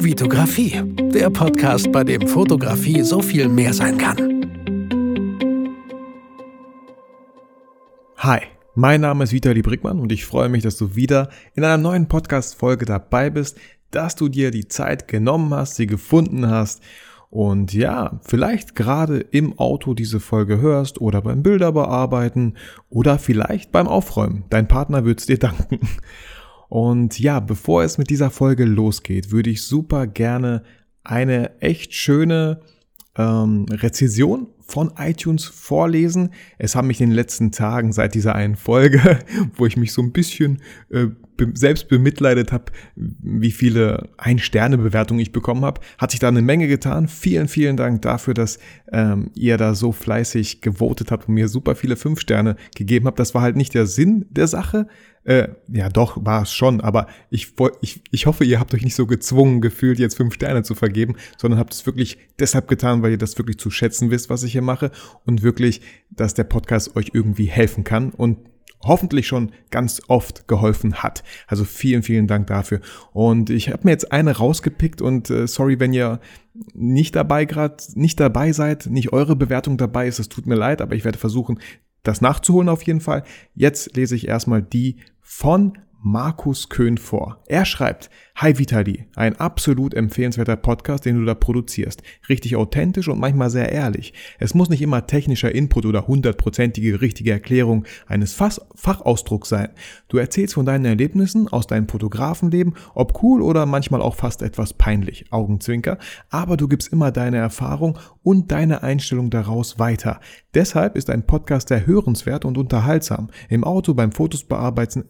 Vitografie, der Podcast, bei dem Fotografie so viel mehr sein kann. Hi, mein Name ist Vitali Brickmann und ich freue mich, dass du wieder in einer neuen Podcast-Folge dabei bist, dass du dir die Zeit genommen hast, sie gefunden hast und ja, vielleicht gerade im Auto diese Folge hörst oder beim Bilder bearbeiten oder vielleicht beim Aufräumen. Dein Partner wird's dir danken. Und ja, bevor es mit dieser Folge losgeht, würde ich super gerne eine echt schöne ähm, Rezession von iTunes vorlesen. Es haben mich in den letzten Tagen seit dieser einen Folge, wo ich mich so ein bisschen äh, selbst bemitleidet habe, wie viele Ein-Sterne-Bewertungen ich bekommen habe, hat sich da eine Menge getan. Vielen, vielen Dank dafür, dass ähm, ihr da so fleißig gewotet habt und mir super viele fünf Sterne gegeben habt. Das war halt nicht der Sinn der Sache. Äh, ja, doch, war es schon, aber ich, ich, ich hoffe, ihr habt euch nicht so gezwungen gefühlt, jetzt fünf Sterne zu vergeben, sondern habt es wirklich deshalb getan, weil ihr das wirklich zu schätzen wisst, was ich hier mache und wirklich, dass der Podcast euch irgendwie helfen kann und hoffentlich schon ganz oft geholfen hat. Also vielen, vielen Dank dafür. Und ich habe mir jetzt eine rausgepickt und äh, sorry, wenn ihr nicht dabei gerade nicht dabei seid, nicht eure Bewertung dabei ist, es tut mir leid, aber ich werde versuchen, das nachzuholen auf jeden Fall. Jetzt lese ich erstmal die von Markus Köhn vor. Er schreibt, Hi Vitali, ein absolut empfehlenswerter Podcast, den du da produzierst. Richtig authentisch und manchmal sehr ehrlich. Es muss nicht immer technischer Input oder hundertprozentige richtige Erklärung eines Fach Fachausdrucks sein. Du erzählst von deinen Erlebnissen aus deinem Fotografenleben, ob cool oder manchmal auch fast etwas peinlich, Augenzwinker, aber du gibst immer deine Erfahrung und deine Einstellung daraus weiter. Deshalb ist ein Podcast sehr hörenswert und unterhaltsam. Im Auto beim Fotos bearbeiten,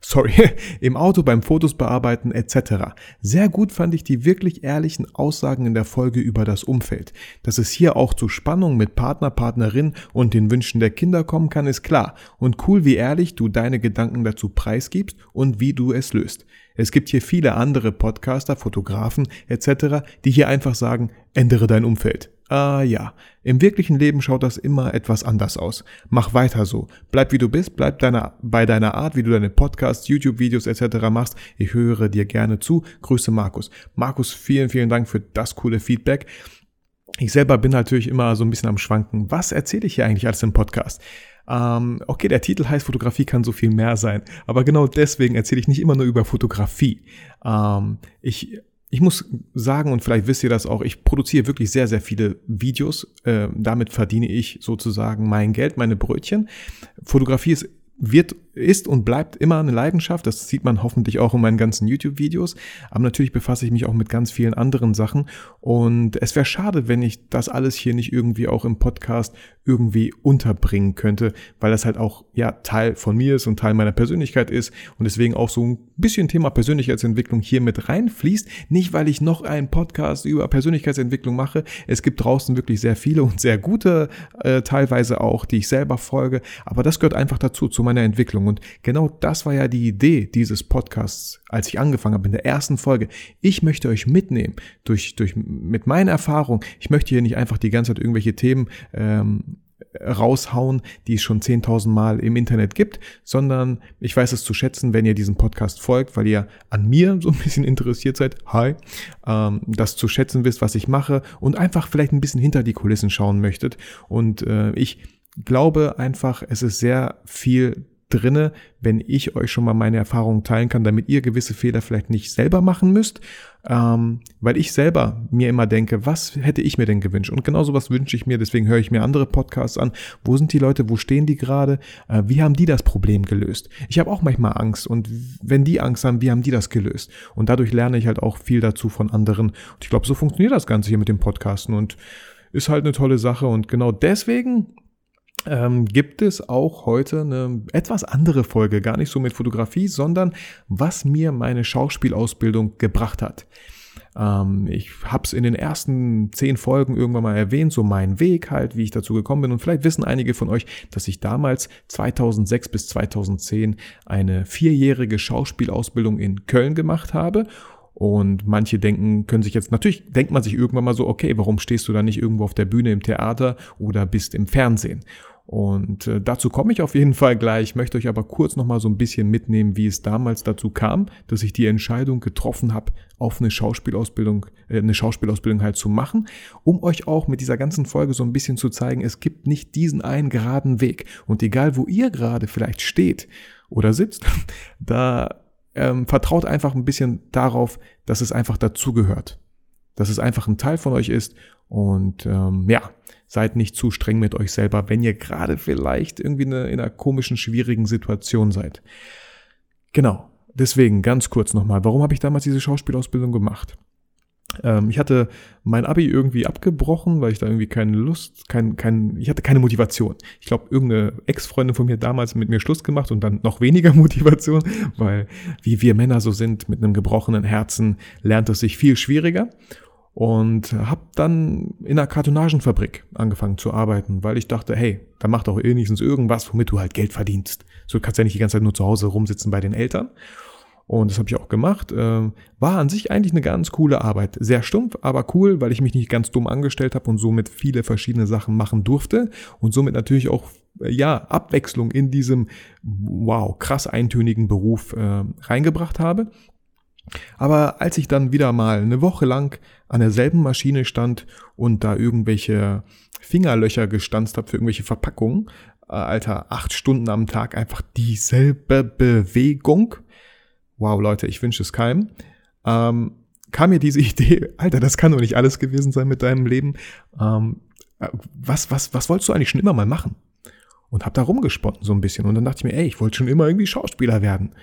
sorry, im Auto beim Fotos bearbeiten Arbeiten etc. Sehr gut fand ich die wirklich ehrlichen Aussagen in der Folge über das Umfeld. Dass es hier auch zu Spannung mit Partner, Partnerin und den Wünschen der Kinder kommen kann, ist klar. Und cool, wie ehrlich du deine Gedanken dazu preisgibst und wie du es löst. Es gibt hier viele andere Podcaster, Fotografen etc., die hier einfach sagen, ändere dein Umfeld. Ah ja, im wirklichen Leben schaut das immer etwas anders aus. Mach weiter so. Bleib wie du bist, bleib deiner, bei deiner Art, wie du deine Podcasts, YouTube-Videos etc. machst. Ich höre dir gerne zu. Grüße Markus. Markus, vielen, vielen Dank für das coole Feedback. Ich selber bin natürlich immer so ein bisschen am Schwanken. Was erzähle ich hier eigentlich alles im Podcast? Ähm, okay, der Titel heißt Fotografie kann so viel mehr sein, aber genau deswegen erzähle ich nicht immer nur über Fotografie. Ähm, ich ich muss sagen, und vielleicht wisst ihr das auch, ich produziere wirklich sehr, sehr viele Videos. Äh, damit verdiene ich sozusagen mein Geld, meine Brötchen. Fotografie ist wird, ist und bleibt immer eine Leidenschaft. Das sieht man hoffentlich auch in meinen ganzen YouTube-Videos. Aber natürlich befasse ich mich auch mit ganz vielen anderen Sachen. Und es wäre schade, wenn ich das alles hier nicht irgendwie auch im Podcast irgendwie unterbringen könnte, weil das halt auch, ja, Teil von mir ist und Teil meiner Persönlichkeit ist. Und deswegen auch so ein bisschen Thema Persönlichkeitsentwicklung hier mit reinfließt. Nicht, weil ich noch einen Podcast über Persönlichkeitsentwicklung mache. Es gibt draußen wirklich sehr viele und sehr gute, äh, teilweise auch, die ich selber folge. Aber das gehört einfach dazu, zu meiner Entwicklung. Und genau das war ja die Idee dieses Podcasts, als ich angefangen habe in der ersten Folge. Ich möchte euch mitnehmen durch, durch mit meiner Erfahrung. Ich möchte hier nicht einfach die ganze Zeit irgendwelche Themen ähm, raushauen, die es schon 10.000 Mal im Internet gibt, sondern ich weiß es zu schätzen, wenn ihr diesem Podcast folgt, weil ihr an mir so ein bisschen interessiert seid. Hi. Ähm, das zu schätzen wisst, was ich mache und einfach vielleicht ein bisschen hinter die Kulissen schauen möchtet. Und äh, ich glaube einfach, es ist sehr viel drinne, wenn ich euch schon mal meine Erfahrungen teilen kann, damit ihr gewisse Fehler vielleicht nicht selber machen müsst, ähm, weil ich selber mir immer denke, was hätte ich mir denn gewünscht? Und genau sowas wünsche ich mir, deswegen höre ich mir andere Podcasts an. Wo sind die Leute? Wo stehen die gerade? Äh, wie haben die das Problem gelöst? Ich habe auch manchmal Angst und wenn die Angst haben, wie haben die das gelöst? Und dadurch lerne ich halt auch viel dazu von anderen. Und ich glaube, so funktioniert das Ganze hier mit dem Podcasten und ist halt eine tolle Sache und genau deswegen ähm, gibt es auch heute eine etwas andere Folge, gar nicht so mit Fotografie, sondern was mir meine Schauspielausbildung gebracht hat. Ähm, ich habe es in den ersten zehn Folgen irgendwann mal erwähnt, so mein Weg halt, wie ich dazu gekommen bin. Und vielleicht wissen einige von euch, dass ich damals 2006 bis 2010 eine vierjährige Schauspielausbildung in Köln gemacht habe und manche denken, können sich jetzt, natürlich denkt man sich irgendwann mal so, okay, warum stehst du da nicht irgendwo auf der Bühne im Theater oder bist im Fernsehen? Und äh, dazu komme ich auf jeden Fall gleich. Ich möchte euch aber kurz nochmal so ein bisschen mitnehmen, wie es damals dazu kam, dass ich die Entscheidung getroffen habe, auf eine Schauspielausbildung, äh, eine Schauspielausbildung halt zu machen, um euch auch mit dieser ganzen Folge so ein bisschen zu zeigen, es gibt nicht diesen einen geraden Weg. Und egal, wo ihr gerade vielleicht steht oder sitzt, da ähm, vertraut einfach ein bisschen darauf, dass es einfach dazugehört. Dass es einfach ein Teil von euch ist und ähm, ja, seid nicht zu streng mit euch selber, wenn ihr gerade vielleicht irgendwie eine, in einer komischen, schwierigen Situation seid. Genau. Deswegen ganz kurz nochmal, warum habe ich damals diese Schauspielausbildung gemacht? Ähm, ich hatte mein Abi irgendwie abgebrochen, weil ich da irgendwie keine Lust, kein, kein, ich hatte keine Motivation. Ich glaube, irgendeine Ex-Freundin von mir damals mit mir Schluss gemacht und dann noch weniger Motivation, weil wie wir Männer so sind, mit einem gebrochenen Herzen, lernt es sich viel schwieriger und habe dann in einer Kartonagenfabrik angefangen zu arbeiten, weil ich dachte, hey, da macht doch wenigstens irgendwas, womit du halt Geld verdienst. So kannst ja nicht die ganze Zeit nur zu Hause rumsitzen bei den Eltern. Und das habe ich auch gemacht. Äh, war an sich eigentlich eine ganz coole Arbeit. Sehr stumpf, aber cool, weil ich mich nicht ganz dumm angestellt habe und somit viele verschiedene Sachen machen durfte und somit natürlich auch äh, ja Abwechslung in diesem wow krass eintönigen Beruf äh, reingebracht habe. Aber als ich dann wieder mal eine Woche lang an derselben Maschine stand und da irgendwelche Fingerlöcher gestanzt habe für irgendwelche Verpackungen, äh, Alter, acht Stunden am Tag einfach dieselbe Bewegung. Wow, Leute, ich wünsche es keinem. Ähm, kam mir diese Idee, Alter, das kann doch nicht alles gewesen sein mit deinem Leben. Ähm, äh, was, was, was wolltest du eigentlich schon immer mal machen? Und hab da rumgesponnen so ein bisschen. Und dann dachte ich mir, ey, ich wollte schon immer irgendwie Schauspieler werden.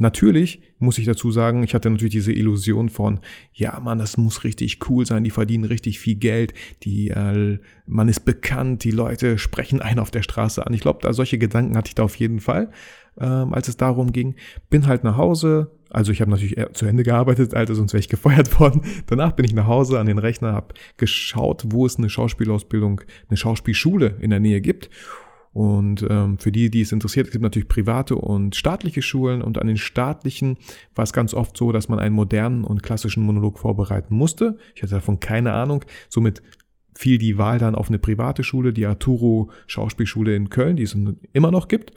Natürlich muss ich dazu sagen, ich hatte natürlich diese Illusion von, ja, man, das muss richtig cool sein, die verdienen richtig viel Geld, die, äh, man ist bekannt, die Leute sprechen einen auf der Straße an. Ich glaube, da solche Gedanken hatte ich da auf jeden Fall, ähm, als es darum ging. Bin halt nach Hause, also ich habe natürlich zu Ende gearbeitet, Alter, sonst wäre ich gefeuert worden. Danach bin ich nach Hause an den Rechner, habe geschaut, wo es eine Schauspielausbildung, eine Schauspielschule in der Nähe gibt und ähm, für die, die es interessiert, es gibt natürlich private und staatliche Schulen und an den staatlichen war es ganz oft so, dass man einen modernen und klassischen Monolog vorbereiten musste. Ich hatte davon keine Ahnung. Somit fiel die Wahl dann auf eine private Schule, die Arturo Schauspielschule in Köln, die es immer noch gibt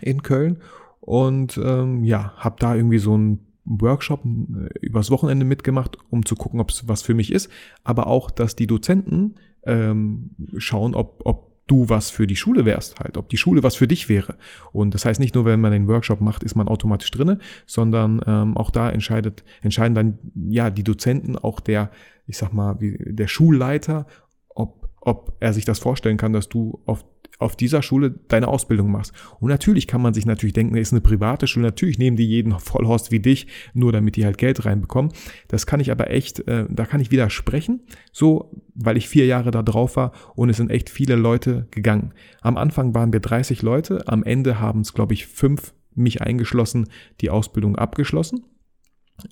in Köln. Und ähm, ja, habe da irgendwie so ein Workshop äh, übers Wochenende mitgemacht, um zu gucken, ob es was für mich ist. Aber auch, dass die Dozenten ähm, schauen, ob, ob du was für die Schule wärst halt, ob die Schule was für dich wäre. Und das heißt nicht nur, wenn man den Workshop macht, ist man automatisch drinne, sondern ähm, auch da entscheidet, entscheiden dann ja die Dozenten, auch der, ich sag mal, wie, der Schulleiter, ob, ob er sich das vorstellen kann, dass du auf auf dieser Schule deine Ausbildung machst. Und natürlich kann man sich natürlich denken, ist eine private Schule, natürlich nehmen die jeden Vollhorst wie dich, nur damit die halt Geld reinbekommen. Das kann ich aber echt, äh, da kann ich widersprechen, so, weil ich vier Jahre da drauf war und es sind echt viele Leute gegangen. Am Anfang waren wir 30 Leute, am Ende haben es, glaube ich, fünf, mich eingeschlossen, die Ausbildung abgeschlossen.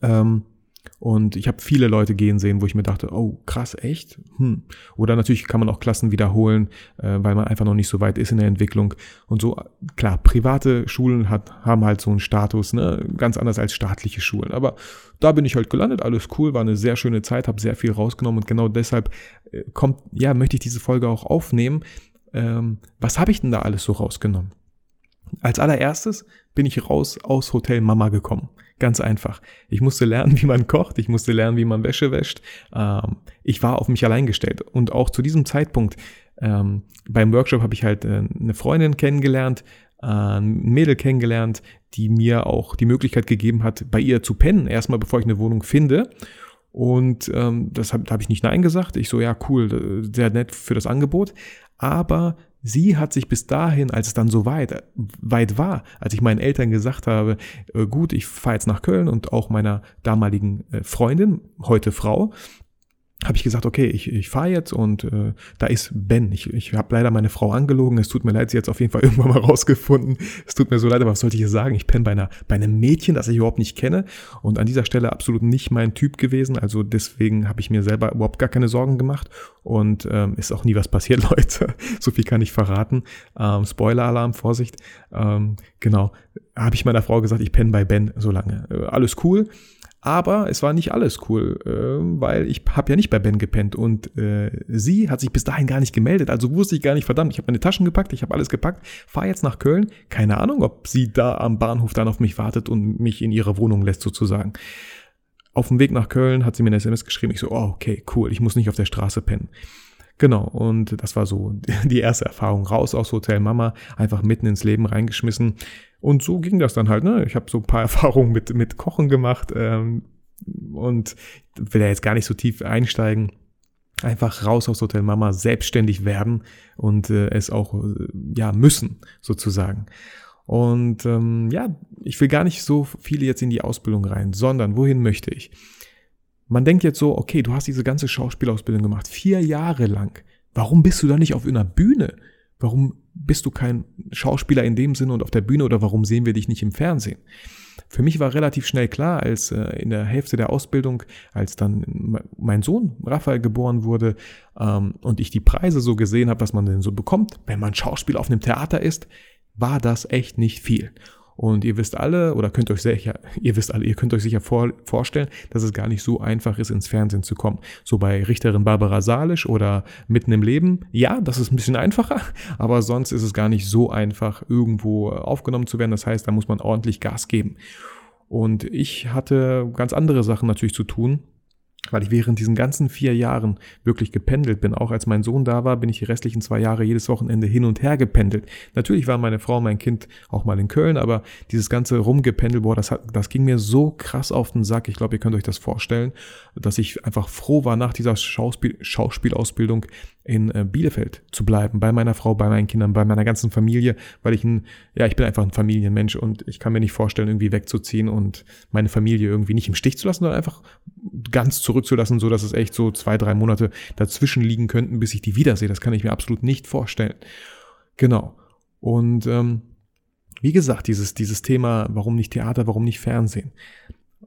Ähm, und ich habe viele Leute gehen sehen, wo ich mir dachte, oh, krass, echt? Hm. Oder natürlich kann man auch Klassen wiederholen, äh, weil man einfach noch nicht so weit ist in der Entwicklung. Und so, klar, private Schulen hat, haben halt so einen Status, ne? ganz anders als staatliche Schulen. Aber da bin ich halt gelandet, alles cool, war eine sehr schöne Zeit, habe sehr viel rausgenommen und genau deshalb äh, kommt, ja, möchte ich diese Folge auch aufnehmen. Ähm, was habe ich denn da alles so rausgenommen? Als allererstes bin ich raus aus Hotel Mama gekommen. Ganz einfach. Ich musste lernen, wie man kocht, ich musste lernen, wie man Wäsche wäscht. Ähm, ich war auf mich allein gestellt. Und auch zu diesem Zeitpunkt ähm, beim Workshop habe ich halt äh, eine Freundin kennengelernt, äh, ein Mädel kennengelernt, die mir auch die Möglichkeit gegeben hat, bei ihr zu pennen, erstmal bevor ich eine Wohnung finde. Und ähm, das habe hab ich nicht Nein gesagt. Ich so, ja, cool, sehr nett für das Angebot. Aber Sie hat sich bis dahin, als es dann so weit, weit war, als ich meinen Eltern gesagt habe, äh, gut, ich fahre jetzt nach Köln und auch meiner damaligen äh, Freundin, heute Frau, habe ich gesagt, okay, ich, ich fahre jetzt und äh, da ist Ben. Ich, ich habe leider meine Frau angelogen. Es tut mir leid, sie jetzt auf jeden Fall irgendwann mal rausgefunden. Es tut mir so leid, aber was sollte ich hier sagen? Ich penne bei, einer, bei einem Mädchen, das ich überhaupt nicht kenne und an dieser Stelle absolut nicht mein Typ gewesen. Also deswegen habe ich mir selber überhaupt gar keine Sorgen gemacht und ähm, ist auch nie was passiert, Leute. so viel kann ich verraten. Ähm, Spoiler-Alarm, Vorsicht. Ähm, genau, habe ich meiner Frau gesagt, ich penne bei Ben so lange. Äh, alles cool. Aber es war nicht alles cool, äh, weil ich habe ja nicht bei Ben gepennt und äh, sie hat sich bis dahin gar nicht gemeldet. Also wusste ich gar nicht, verdammt, ich habe meine Taschen gepackt, ich habe alles gepackt, fahre jetzt nach Köln. Keine Ahnung, ob sie da am Bahnhof dann auf mich wartet und mich in ihre Wohnung lässt sozusagen. Auf dem Weg nach Köln hat sie mir eine SMS geschrieben. Ich so, oh, okay, cool, ich muss nicht auf der Straße pennen. Genau, und das war so die erste Erfahrung. Raus aus Hotel Mama, einfach mitten ins Leben reingeschmissen. Und so ging das dann halt. Ne? Ich habe so ein paar Erfahrungen mit, mit Kochen gemacht ähm, und will ja jetzt gar nicht so tief einsteigen. Einfach raus aus Hotel Mama, selbstständig werden und äh, es auch äh, ja müssen sozusagen. Und ähm, ja, ich will gar nicht so viele jetzt in die Ausbildung rein, sondern wohin möchte ich? Man denkt jetzt so, okay, du hast diese ganze Schauspielausbildung gemacht, vier Jahre lang. Warum bist du da nicht auf einer Bühne? Warum bist du kein Schauspieler in dem Sinne und auf der Bühne oder warum sehen wir dich nicht im Fernsehen? Für mich war relativ schnell klar, als äh, in der Hälfte der Ausbildung, als dann mein Sohn Raphael geboren wurde ähm, und ich die Preise so gesehen habe, was man denn so bekommt, wenn man Schauspiel auf einem Theater ist, war das echt nicht viel. Und ihr wisst alle, oder könnt euch sicher, ihr wisst alle, ihr könnt euch sicher vor, vorstellen, dass es gar nicht so einfach ist, ins Fernsehen zu kommen. So bei Richterin Barbara Salisch oder Mitten im Leben, ja, das ist ein bisschen einfacher, aber sonst ist es gar nicht so einfach, irgendwo aufgenommen zu werden. Das heißt, da muss man ordentlich Gas geben. Und ich hatte ganz andere Sachen natürlich zu tun weil ich während diesen ganzen vier Jahren wirklich gependelt bin. Auch als mein Sohn da war, bin ich die restlichen zwei Jahre jedes Wochenende hin und her gependelt. Natürlich war meine Frau, mein Kind auch mal in Köln, aber dieses ganze Rumgependel, boah, das, hat, das ging mir so krass auf den Sack. Ich glaube, ihr könnt euch das vorstellen, dass ich einfach froh war, nach dieser Schauspiel, Schauspielausbildung in äh, Bielefeld zu bleiben, bei meiner Frau, bei meinen Kindern, bei meiner ganzen Familie, weil ich ein, ja, ich bin einfach ein Familienmensch und ich kann mir nicht vorstellen, irgendwie wegzuziehen und meine Familie irgendwie nicht im Stich zu lassen, sondern einfach ganz zurückzulassen, so dass es echt so zwei, drei Monate dazwischen liegen könnten, bis ich die wiedersehe. Das kann ich mir absolut nicht vorstellen. Genau. Und ähm, wie gesagt, dieses, dieses Thema, warum nicht Theater, warum nicht Fernsehen.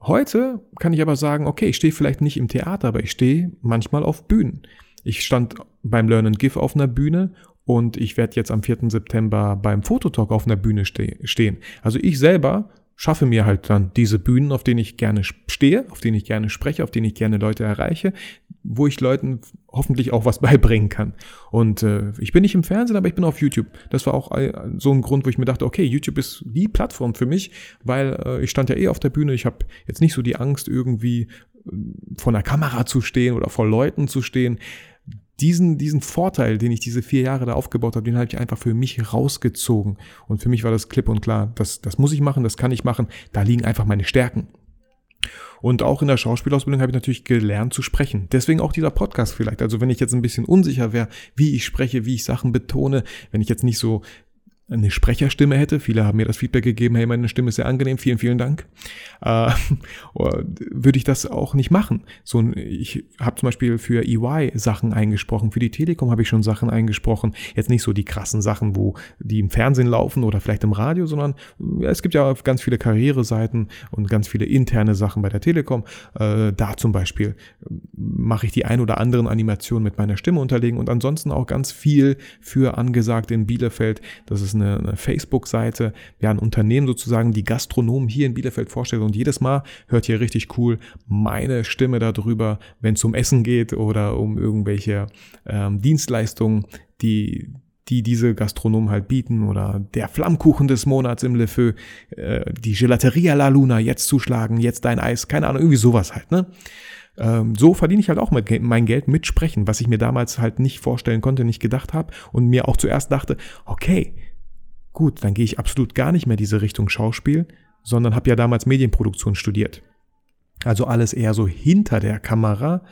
Heute kann ich aber sagen, okay, ich stehe vielleicht nicht im Theater, aber ich stehe manchmal auf Bühnen. Ich stand beim Learn and Give auf einer Bühne und ich werde jetzt am 4. September beim Fototalk auf einer Bühne ste stehen. Also ich selber schaffe mir halt dann diese Bühnen, auf denen ich gerne stehe, auf denen ich gerne spreche, auf denen ich gerne Leute erreiche, wo ich Leuten hoffentlich auch was beibringen kann. Und äh, ich bin nicht im Fernsehen, aber ich bin auf YouTube. Das war auch so ein Grund, wo ich mir dachte, okay, YouTube ist die Plattform für mich, weil äh, ich stand ja eh auf der Bühne. Ich habe jetzt nicht so die Angst, irgendwie äh, vor einer Kamera zu stehen oder vor Leuten zu stehen diesen, diesen Vorteil, den ich diese vier Jahre da aufgebaut habe, den habe ich einfach für mich rausgezogen. Und für mich war das klipp und klar, das, das muss ich machen, das kann ich machen, da liegen einfach meine Stärken. Und auch in der Schauspielausbildung habe ich natürlich gelernt zu sprechen. Deswegen auch dieser Podcast vielleicht. Also wenn ich jetzt ein bisschen unsicher wäre, wie ich spreche, wie ich Sachen betone, wenn ich jetzt nicht so eine Sprecherstimme hätte. Viele haben mir das Feedback gegeben, hey, meine Stimme ist sehr angenehm, vielen, vielen Dank. Äh, würde ich das auch nicht machen. So, ich habe zum Beispiel für EY Sachen eingesprochen, für die Telekom habe ich schon Sachen eingesprochen. Jetzt nicht so die krassen Sachen, wo die im Fernsehen laufen oder vielleicht im Radio, sondern es gibt ja ganz viele Karriereseiten und ganz viele interne Sachen bei der Telekom. Äh, da zum Beispiel mache ich die ein oder anderen Animationen mit meiner Stimme unterlegen und ansonsten auch ganz viel für angesagt in Bielefeld. Das ist eine, eine Facebook-Seite, ja, ein Unternehmen sozusagen, die Gastronomen hier in Bielefeld vorstellt und jedes Mal hört ihr richtig cool meine Stimme darüber, wenn es um Essen geht oder um irgendwelche ähm, Dienstleistungen, die die diese Gastronomen halt bieten oder der Flammkuchen des Monats im Le Feu, äh, die Gelateria La Luna, jetzt zuschlagen, jetzt dein Eis, keine Ahnung, irgendwie sowas halt, ne? Ähm, so verdiene ich halt auch mein Geld mit Sprechen, was ich mir damals halt nicht vorstellen konnte, nicht gedacht habe und mir auch zuerst dachte, okay, gut, dann gehe ich absolut gar nicht mehr diese Richtung Schauspiel, sondern habe ja damals Medienproduktion studiert. Also alles eher so hinter der Kamera.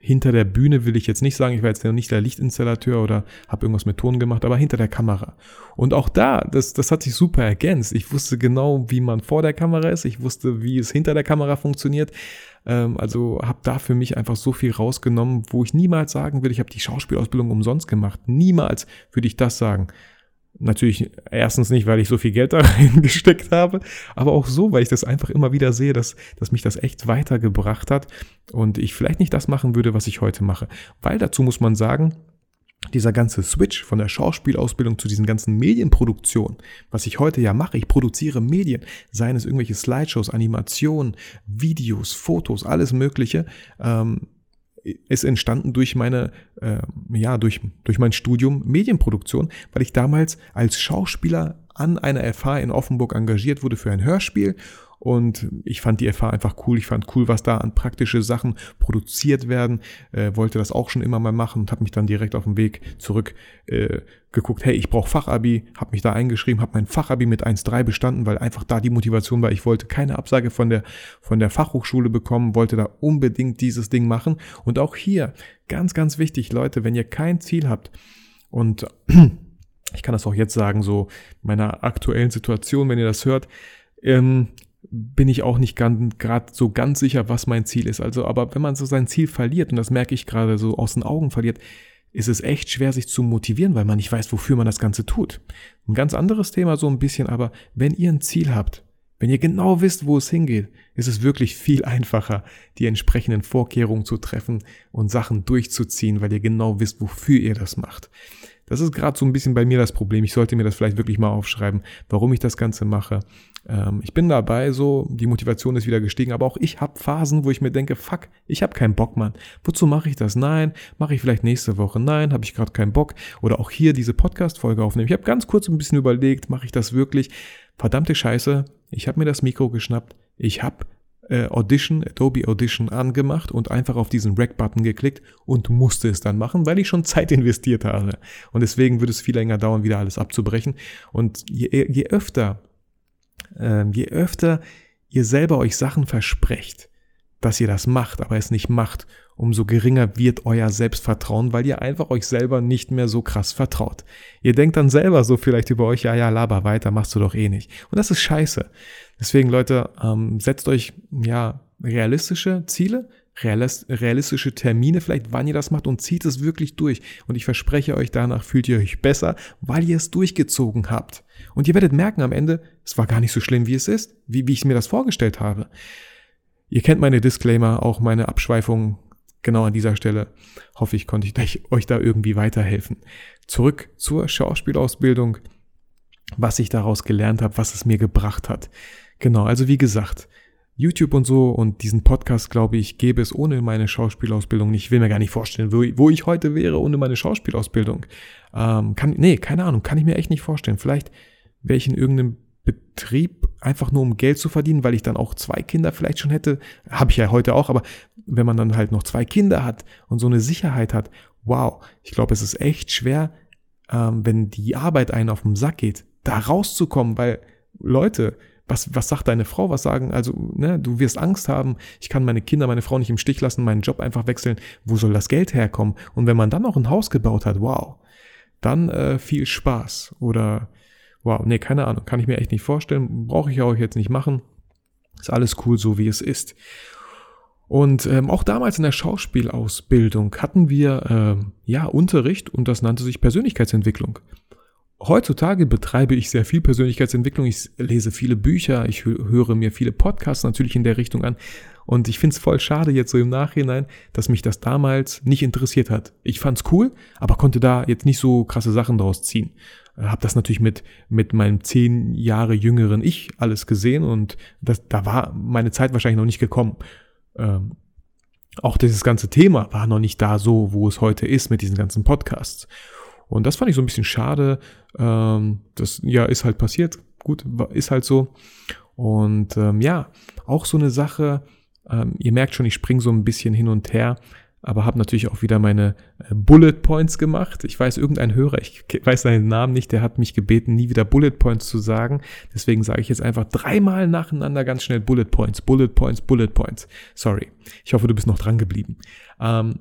Hinter der Bühne will ich jetzt nicht sagen, ich war jetzt noch nicht der Lichtinstallateur oder habe irgendwas mit Ton gemacht, aber hinter der Kamera. Und auch da, das, das hat sich super ergänzt. Ich wusste genau, wie man vor der Kamera ist. Ich wusste, wie es hinter der Kamera funktioniert. Ähm, also habe da für mich einfach so viel rausgenommen, wo ich niemals sagen will, ich habe die Schauspielausbildung umsonst gemacht. Niemals würde ich das sagen. Natürlich erstens nicht, weil ich so viel Geld da reingesteckt habe, aber auch so, weil ich das einfach immer wieder sehe, dass, dass mich das echt weitergebracht hat und ich vielleicht nicht das machen würde, was ich heute mache. Weil dazu muss man sagen, dieser ganze Switch von der Schauspielausbildung zu diesen ganzen Medienproduktionen, was ich heute ja mache, ich produziere Medien, seien es irgendwelche Slideshows, Animationen, Videos, Fotos, alles Mögliche, ähm, ist entstanden durch meine, äh, ja, durch, durch mein Studium Medienproduktion, weil ich damals als Schauspieler an einer FH in Offenburg engagiert wurde für ein Hörspiel und ich fand die FH einfach cool. Ich fand cool, was da an praktische Sachen produziert werden. Äh, wollte das auch schon immer mal machen und habe mich dann direkt auf dem Weg zurück äh, geguckt, hey, ich brauche Fachabi, habe mich da eingeschrieben, habe mein Fachabi mit 1.3 bestanden, weil einfach da die Motivation war. Ich wollte keine Absage von der, von der Fachhochschule bekommen, wollte da unbedingt dieses Ding machen. Und auch hier, ganz, ganz wichtig, Leute, wenn ihr kein Ziel habt und ich kann das auch jetzt sagen, so meiner aktuellen Situation, wenn ihr das hört, ähm, bin ich auch nicht gerade so ganz sicher, was mein Ziel ist. Also, aber wenn man so sein Ziel verliert, und das merke ich gerade so aus den Augen verliert, ist es echt schwer, sich zu motivieren, weil man nicht weiß, wofür man das Ganze tut. Ein ganz anderes Thema so ein bisschen, aber wenn ihr ein Ziel habt, wenn ihr genau wisst, wo es hingeht, ist es wirklich viel einfacher, die entsprechenden Vorkehrungen zu treffen und Sachen durchzuziehen, weil ihr genau wisst, wofür ihr das macht. Das ist gerade so ein bisschen bei mir das Problem. Ich sollte mir das vielleicht wirklich mal aufschreiben, warum ich das Ganze mache. Ähm, ich bin dabei, so, die Motivation ist wieder gestiegen, aber auch ich habe Phasen, wo ich mir denke, fuck, ich habe keinen Bock, Mann. Wozu mache ich das? Nein, mache ich vielleicht nächste Woche. Nein, habe ich gerade keinen Bock. Oder auch hier diese Podcast-Folge aufnehmen. Ich habe ganz kurz ein bisschen überlegt, mache ich das wirklich? Verdammte Scheiße, ich habe mir das Mikro geschnappt. Ich habe äh, Audition, Adobe Audition angemacht und einfach auf diesen Rack-Button geklickt und musste es dann machen, weil ich schon Zeit investiert habe. Und deswegen würde es viel länger dauern, wieder alles abzubrechen. Und je, je öfter ähm, je öfter ihr selber euch Sachen versprecht, dass ihr das macht, aber es nicht macht, umso geringer wird euer Selbstvertrauen, weil ihr einfach euch selber nicht mehr so krass vertraut. Ihr denkt dann selber so vielleicht über euch, ja, ja, laber weiter, machst du doch eh nicht. Und das ist scheiße. Deswegen, Leute, ähm, setzt euch, ja, realistische Ziele, realistische Termine vielleicht, wann ihr das macht und zieht es wirklich durch. Und ich verspreche euch, danach fühlt ihr euch besser, weil ihr es durchgezogen habt. Und ihr werdet merken am Ende, es war gar nicht so schlimm, wie es ist, wie, wie ich mir das vorgestellt habe. Ihr kennt meine Disclaimer, auch meine Abschweifungen genau an dieser Stelle. Hoffe ich, konnte ich euch da irgendwie weiterhelfen. Zurück zur Schauspielausbildung, was ich daraus gelernt habe, was es mir gebracht hat. Genau, also wie gesagt, YouTube und so und diesen Podcast, glaube ich, gäbe es ohne meine Schauspielausbildung. Ich will mir gar nicht vorstellen, wo, wo ich heute wäre ohne meine Schauspielausbildung. Ähm, kann, nee, keine Ahnung, kann ich mir echt nicht vorstellen. Vielleicht wäre ich in irgendeinem Betrieb einfach nur um Geld zu verdienen, weil ich dann auch zwei Kinder vielleicht schon hätte. Habe ich ja heute auch, aber wenn man dann halt noch zwei Kinder hat und so eine Sicherheit hat, wow, ich glaube, es ist echt schwer, ähm, wenn die Arbeit einen auf den Sack geht, da rauszukommen, weil Leute, was, was sagt deine Frau? Was sagen? Also, ne, du wirst Angst haben, ich kann meine Kinder, meine Frau nicht im Stich lassen, meinen Job einfach wechseln. Wo soll das Geld herkommen? Und wenn man dann noch ein Haus gebaut hat, wow, dann äh, viel Spaß. Oder wow, nee, keine Ahnung, kann ich mir echt nicht vorstellen. Brauche ich auch jetzt nicht machen. Ist alles cool, so wie es ist. Und ähm, auch damals in der Schauspielausbildung hatten wir ähm, ja Unterricht und das nannte sich Persönlichkeitsentwicklung. Heutzutage betreibe ich sehr viel Persönlichkeitsentwicklung. Ich lese viele Bücher, ich höre mir viele Podcasts natürlich in der Richtung an. Und ich finde es voll schade jetzt so im Nachhinein, dass mich das damals nicht interessiert hat. Ich fand's cool, aber konnte da jetzt nicht so krasse Sachen draus ziehen. Hab das natürlich mit, mit meinem zehn Jahre jüngeren Ich alles gesehen und das, da war meine Zeit wahrscheinlich noch nicht gekommen. Ähm, auch dieses ganze Thema war noch nicht da so, wo es heute ist mit diesen ganzen Podcasts. Und das fand ich so ein bisschen schade. Ähm, das ja ist halt passiert. Gut, ist halt so. Und ähm, ja, auch so eine Sache. Ähm, ihr merkt schon, ich springe so ein bisschen hin und her, aber habe natürlich auch wieder meine äh, Bullet Points gemacht. Ich weiß, irgendein Hörer, ich weiß seinen Namen nicht, der hat mich gebeten, nie wieder Bullet Points zu sagen. Deswegen sage ich jetzt einfach dreimal nacheinander ganz schnell Bullet Points, Bullet Points, Bullet Points. Sorry. Ich hoffe, du bist noch dran geblieben. Ähm,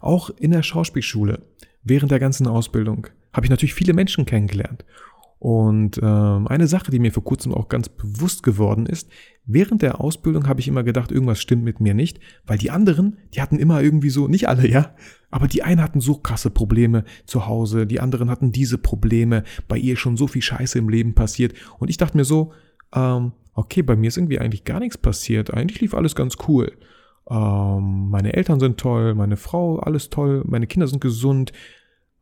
auch in der Schauspielschule während der ganzen Ausbildung habe ich natürlich viele Menschen kennengelernt. Und ähm, eine Sache, die mir vor kurzem auch ganz bewusst geworden ist, während der Ausbildung habe ich immer gedacht, irgendwas stimmt mit mir nicht, weil die anderen, die hatten immer irgendwie so, nicht alle, ja, aber die einen hatten so krasse Probleme zu Hause, die anderen hatten diese Probleme, bei ihr schon so viel Scheiße im Leben passiert. Und ich dachte mir so, ähm, okay, bei mir ist irgendwie eigentlich gar nichts passiert, eigentlich lief alles ganz cool. Ähm, meine Eltern sind toll, meine Frau, alles toll, meine Kinder sind gesund.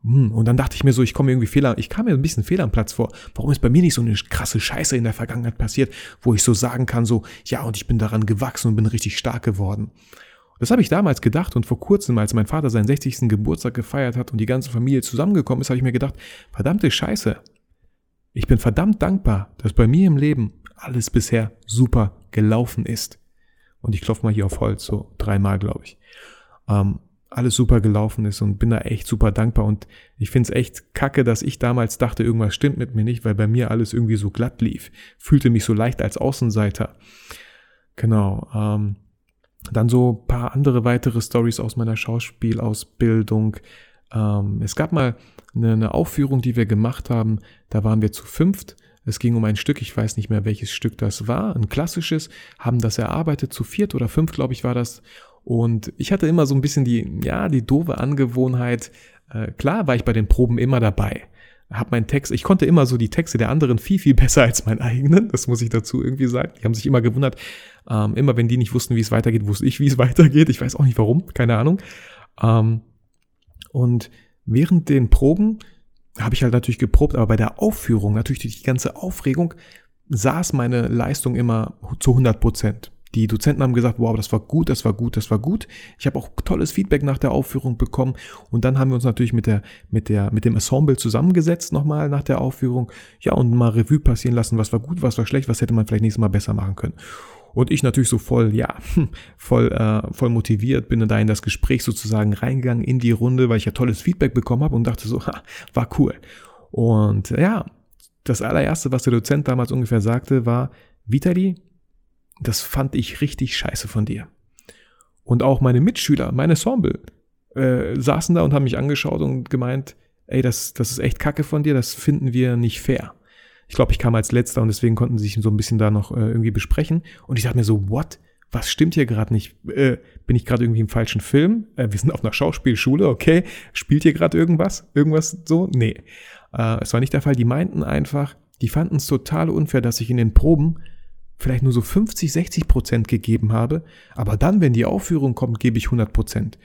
Hm, und dann dachte ich mir so, ich komme irgendwie Fehler, ich kam mir ein bisschen Fehler am Platz vor. Warum ist bei mir nicht so eine krasse Scheiße in der Vergangenheit passiert, wo ich so sagen kann, so, ja, und ich bin daran gewachsen und bin richtig stark geworden. Das habe ich damals gedacht und vor kurzem, als mein Vater seinen 60. Geburtstag gefeiert hat und die ganze Familie zusammengekommen ist, habe ich mir gedacht, verdammte Scheiße. Ich bin verdammt dankbar, dass bei mir im Leben alles bisher super gelaufen ist. Und ich klopfe mal hier auf Holz, so dreimal, glaube ich. Ähm, alles super gelaufen ist und bin da echt super dankbar. Und ich finde es echt kacke, dass ich damals dachte, irgendwas stimmt mit mir nicht, weil bei mir alles irgendwie so glatt lief. Fühlte mich so leicht als Außenseiter. Genau. Ähm, dann so paar andere weitere Stories aus meiner Schauspielausbildung. Ähm, es gab mal eine, eine Aufführung, die wir gemacht haben. Da waren wir zu fünft. Es ging um ein Stück, ich weiß nicht mehr, welches Stück das war, ein klassisches, haben das erarbeitet, zu viert oder fünf, glaube ich, war das. Und ich hatte immer so ein bisschen die, ja, die doofe Angewohnheit, äh, klar war ich bei den Proben immer dabei. Hab meinen Text, ich konnte immer so die Texte der anderen viel, viel besser als meinen eigenen, das muss ich dazu irgendwie sagen. Die haben sich immer gewundert, ähm, immer wenn die nicht wussten, wie es weitergeht, wusste ich, wie es weitergeht. Ich weiß auch nicht warum, keine Ahnung. Ähm, und während den Proben habe ich halt natürlich geprobt, aber bei der Aufführung, natürlich durch die ganze Aufregung, saß meine Leistung immer zu 100 Prozent. Die Dozenten haben gesagt, wow, das war gut, das war gut, das war gut. Ich habe auch tolles Feedback nach der Aufführung bekommen und dann haben wir uns natürlich mit der mit der mit dem Ensemble zusammengesetzt nochmal nach der Aufführung, ja und mal Revue passieren lassen, was war gut, was war schlecht, was hätte man vielleicht nächstes Mal besser machen können. Und ich natürlich so voll, ja, voll, äh, voll motiviert, bin da in das Gespräch sozusagen reingegangen in die Runde, weil ich ja tolles Feedback bekommen habe und dachte so, ha, war cool. Und ja, das allererste, was der Dozent damals ungefähr sagte, war, Vitali, das fand ich richtig scheiße von dir. Und auch meine Mitschüler, meine Ensemble, äh, saßen da und haben mich angeschaut und gemeint, ey, das, das ist echt kacke von dir, das finden wir nicht fair. Ich glaube, ich kam als letzter und deswegen konnten sie sich so ein bisschen da noch äh, irgendwie besprechen. Und ich dachte mir so, what? Was stimmt hier gerade nicht? Äh, bin ich gerade irgendwie im falschen Film? Äh, wir sind auf einer Schauspielschule, okay? Spielt hier gerade irgendwas? Irgendwas so? Nee. Äh, es war nicht der Fall. Die meinten einfach, die fanden es total unfair, dass ich in den Proben vielleicht nur so 50, 60 Prozent gegeben habe, aber dann, wenn die Aufführung kommt, gebe ich 100 Prozent.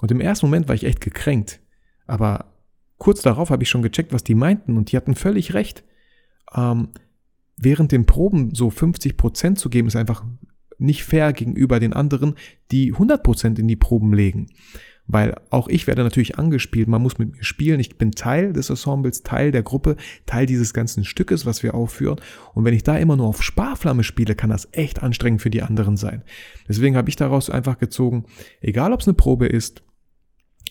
Und im ersten Moment war ich echt gekränkt, aber kurz darauf habe ich schon gecheckt, was die meinten und die hatten völlig recht. Ähm, während den Proben so 50 Prozent zu geben, ist einfach nicht fair gegenüber den anderen, die 100 Prozent in die Proben legen. Weil auch ich werde natürlich angespielt, man muss mit mir spielen, ich bin Teil des Ensembles, Teil der Gruppe, Teil dieses ganzen Stückes, was wir aufführen. Und wenn ich da immer nur auf Sparflamme spiele, kann das echt anstrengend für die anderen sein. Deswegen habe ich daraus einfach gezogen, egal ob es eine Probe ist,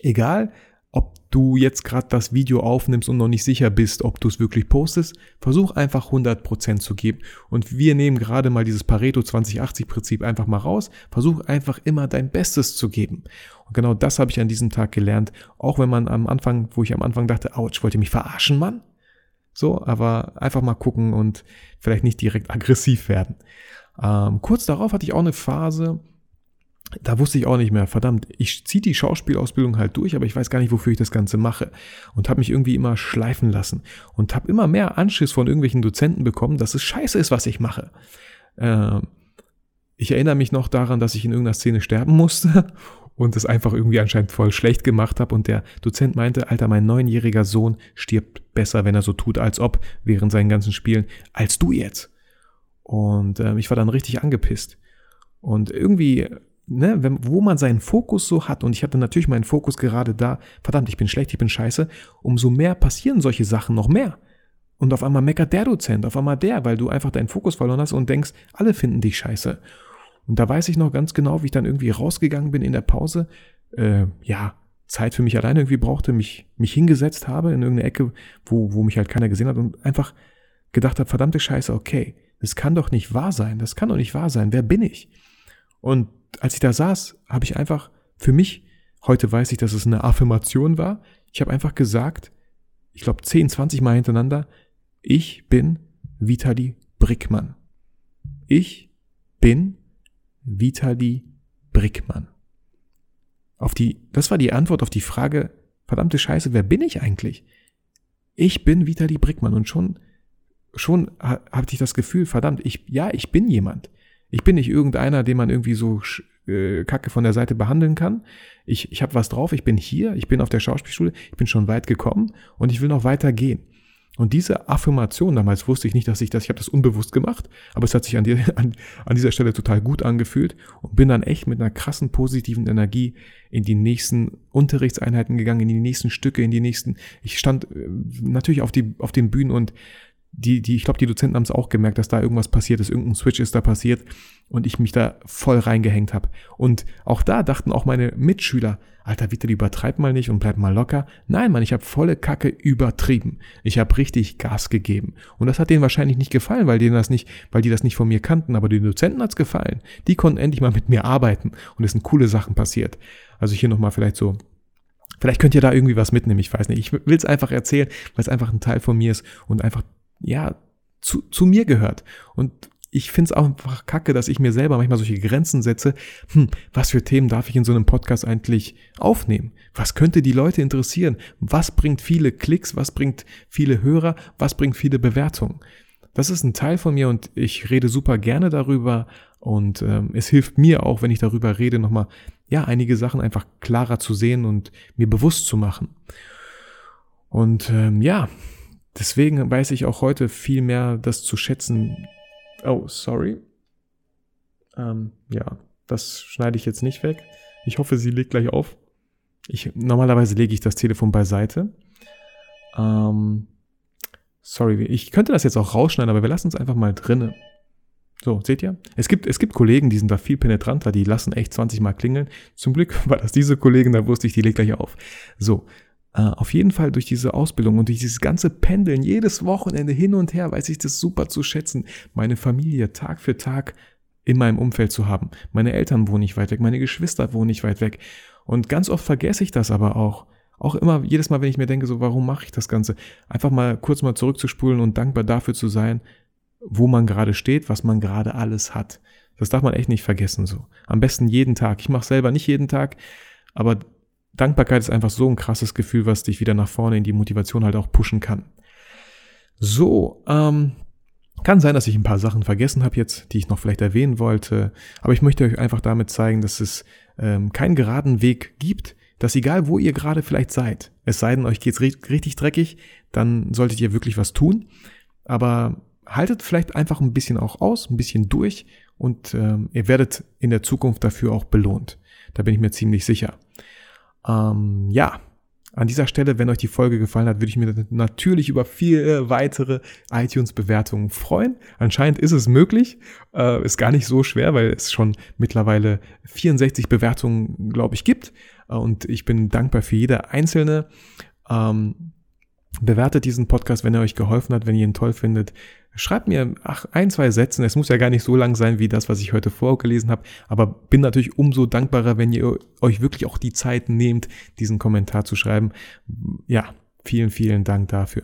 egal ob du jetzt gerade das Video aufnimmst und noch nicht sicher bist, ob du es wirklich postest, versuch einfach 100% zu geben. Und wir nehmen gerade mal dieses Pareto 2080-Prinzip einfach mal raus. Versuch einfach immer dein Bestes zu geben. Und genau das habe ich an diesem Tag gelernt. Auch wenn man am Anfang, wo ich am Anfang dachte, ouch, wollt ihr mich verarschen, Mann? So, aber einfach mal gucken und vielleicht nicht direkt aggressiv werden. Ähm, kurz darauf hatte ich auch eine Phase, da wusste ich auch nicht mehr, verdammt, ich ziehe die Schauspielausbildung halt durch, aber ich weiß gar nicht, wofür ich das Ganze mache. Und habe mich irgendwie immer schleifen lassen und habe immer mehr Anschiss von irgendwelchen Dozenten bekommen, dass es scheiße ist, was ich mache. Äh, ich erinnere mich noch daran, dass ich in irgendeiner Szene sterben musste und es einfach irgendwie anscheinend voll schlecht gemacht habe und der Dozent meinte, Alter, mein neunjähriger Sohn stirbt besser, wenn er so tut, als ob während seinen ganzen Spielen, als du jetzt. Und äh, ich war dann richtig angepisst. Und irgendwie ne, wenn, wo man seinen Fokus so hat, und ich hatte natürlich meinen Fokus gerade da, verdammt, ich bin schlecht, ich bin scheiße, umso mehr passieren solche Sachen noch mehr. Und auf einmal meckert der Dozent, auf einmal der, weil du einfach deinen Fokus verloren hast und denkst, alle finden dich scheiße. Und da weiß ich noch ganz genau, wie ich dann irgendwie rausgegangen bin in der Pause, äh, ja, Zeit für mich alleine irgendwie brauchte, mich, mich hingesetzt habe in irgendeine Ecke, wo, wo mich halt keiner gesehen hat und einfach gedacht habe, verdammte Scheiße, okay, das kann doch nicht wahr sein, das kann doch nicht wahr sein, wer bin ich? Und als ich da saß, habe ich einfach für mich, heute weiß ich, dass es eine Affirmation war, ich habe einfach gesagt, ich glaube 10, 20 Mal hintereinander, ich bin Vitali Brickmann. Ich bin Vitali Brickmann. Auf die, das war die Antwort auf die Frage, verdammte Scheiße, wer bin ich eigentlich? Ich bin Vitali Brickmann und schon, schon hatte ich das Gefühl, verdammt, ich, ja, ich bin jemand. Ich bin nicht irgendeiner, den man irgendwie so äh, Kacke von der Seite behandeln kann. Ich, ich habe was drauf, ich bin hier, ich bin auf der Schauspielschule, ich bin schon weit gekommen und ich will noch weiter gehen. Und diese Affirmation, damals wusste ich nicht, dass ich das, ich habe das unbewusst gemacht, aber es hat sich an, die, an, an dieser Stelle total gut angefühlt und bin dann echt mit einer krassen positiven Energie in die nächsten Unterrichtseinheiten gegangen, in die nächsten Stücke, in die nächsten, ich stand äh, natürlich auf, die, auf den Bühnen und die, die, ich glaube, die Dozenten haben es auch gemerkt, dass da irgendwas passiert ist, irgendein Switch ist da passiert und ich mich da voll reingehängt habe. Und auch da dachten auch meine Mitschüler, Alter, Vita, übertreib mal nicht und bleib mal locker. Nein, Mann, ich habe volle Kacke übertrieben. Ich habe richtig Gas gegeben. Und das hat denen wahrscheinlich nicht gefallen, weil denen das nicht, weil die das nicht von mir kannten, aber den Dozenten hat's gefallen. Die konnten endlich mal mit mir arbeiten und es sind coole Sachen passiert. Also hier nochmal vielleicht so Vielleicht könnt ihr da irgendwie was mitnehmen, ich weiß nicht. Ich will es einfach erzählen, weil es einfach ein Teil von mir ist und einfach ja, zu, zu mir gehört. Und ich finde es auch einfach kacke, dass ich mir selber manchmal solche Grenzen setze. Hm, was für Themen darf ich in so einem Podcast eigentlich aufnehmen? Was könnte die Leute interessieren? Was bringt viele Klicks? Was bringt viele Hörer? Was bringt viele Bewertungen? Das ist ein Teil von mir und ich rede super gerne darüber und ähm, es hilft mir auch, wenn ich darüber rede, nochmal, ja, einige Sachen einfach klarer zu sehen und mir bewusst zu machen. Und ähm, ja, Deswegen weiß ich auch heute viel mehr das zu schätzen. Oh, sorry. Ähm, ja, das schneide ich jetzt nicht weg. Ich hoffe, sie legt gleich auf. Ich, normalerweise lege ich das Telefon beiseite. Ähm, sorry, ich könnte das jetzt auch rausschneiden, aber wir lassen es einfach mal drinnen. So, seht ihr? Es gibt, es gibt Kollegen, die sind da viel penetranter, die lassen echt 20 Mal klingeln. Zum Glück war das diese Kollegin, da wusste ich, die legt gleich auf. So, auf jeden Fall durch diese Ausbildung und durch dieses ganze Pendeln, jedes Wochenende hin und her, weiß ich das super zu schätzen, meine Familie Tag für Tag in meinem Umfeld zu haben. Meine Eltern wohnen nicht weit weg, meine Geschwister wohnen nicht weit weg. Und ganz oft vergesse ich das aber auch. Auch immer, jedes Mal, wenn ich mir denke, so, warum mache ich das Ganze? Einfach mal kurz mal zurückzuspulen und dankbar dafür zu sein, wo man gerade steht, was man gerade alles hat. Das darf man echt nicht vergessen, so. Am besten jeden Tag. Ich mache selber nicht jeden Tag, aber Dankbarkeit ist einfach so ein krasses Gefühl, was dich wieder nach vorne in die Motivation halt auch pushen kann. So, ähm, kann sein, dass ich ein paar Sachen vergessen habe jetzt, die ich noch vielleicht erwähnen wollte, aber ich möchte euch einfach damit zeigen, dass es ähm, keinen geraden Weg gibt, dass egal wo ihr gerade vielleicht seid, es sei denn, euch geht's richtig dreckig, dann solltet ihr wirklich was tun, aber haltet vielleicht einfach ein bisschen auch aus, ein bisschen durch und ähm, ihr werdet in der Zukunft dafür auch belohnt. Da bin ich mir ziemlich sicher. Ähm, ja, an dieser Stelle, wenn euch die Folge gefallen hat, würde ich mir natürlich über viele weitere iTunes-Bewertungen freuen. Anscheinend ist es möglich, äh, ist gar nicht so schwer, weil es schon mittlerweile 64 Bewertungen, glaube ich, gibt. Äh, und ich bin dankbar für jede einzelne. Ähm, bewertet diesen Podcast, wenn er euch geholfen hat, wenn ihr ihn toll findet. Schreibt mir ach, ein, zwei Sätzen. Es muss ja gar nicht so lang sein wie das, was ich heute vorgelesen habe. Aber bin natürlich umso dankbarer, wenn ihr euch wirklich auch die Zeit nehmt, diesen Kommentar zu schreiben. Ja, vielen, vielen Dank dafür.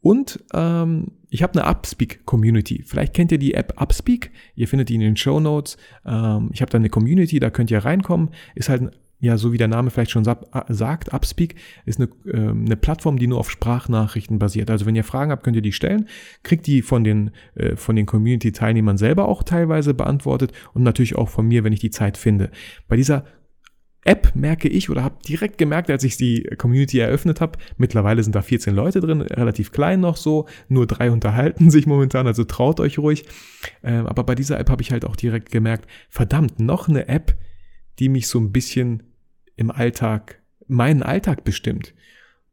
Und ähm, ich habe eine Upspeak-Community. Vielleicht kennt ihr die App Upspeak. Ihr findet die in den Show Notes. Ähm, ich habe da eine Community, da könnt ihr reinkommen. Ist halt ein ja, so wie der Name vielleicht schon sagt, Upspeak ist eine, äh, eine Plattform, die nur auf Sprachnachrichten basiert. Also wenn ihr Fragen habt, könnt ihr die stellen, kriegt die von den, äh, von den Community-Teilnehmern selber auch teilweise beantwortet und natürlich auch von mir, wenn ich die Zeit finde. Bei dieser App merke ich oder habe direkt gemerkt, als ich die Community eröffnet habe, mittlerweile sind da 14 Leute drin, relativ klein noch so, nur drei unterhalten sich momentan, also traut euch ruhig. Ähm, aber bei dieser App habe ich halt auch direkt gemerkt, verdammt, noch eine App, die mich so ein bisschen im Alltag, meinen Alltag bestimmt.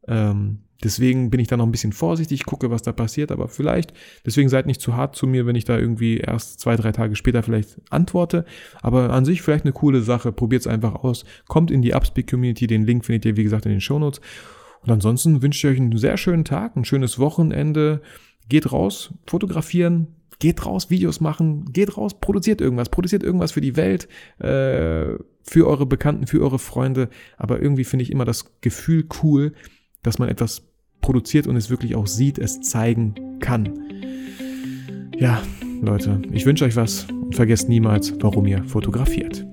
Ähm, deswegen bin ich da noch ein bisschen vorsichtig, gucke, was da passiert, aber vielleicht, deswegen seid nicht zu hart zu mir, wenn ich da irgendwie erst zwei, drei Tage später vielleicht antworte. Aber an sich vielleicht eine coole Sache, probiert es einfach aus. Kommt in die Upspeak Community, den Link findet ihr, wie gesagt, in den Show Notes. Und ansonsten wünsche ich euch einen sehr schönen Tag, ein schönes Wochenende. Geht raus, fotografieren, geht raus, Videos machen, geht raus, produziert irgendwas, produziert irgendwas für die Welt, äh, für eure Bekannten, für eure Freunde. Aber irgendwie finde ich immer das Gefühl cool, dass man etwas produziert und es wirklich auch sieht, es zeigen kann. Ja, Leute, ich wünsche euch was und vergesst niemals, warum ihr fotografiert.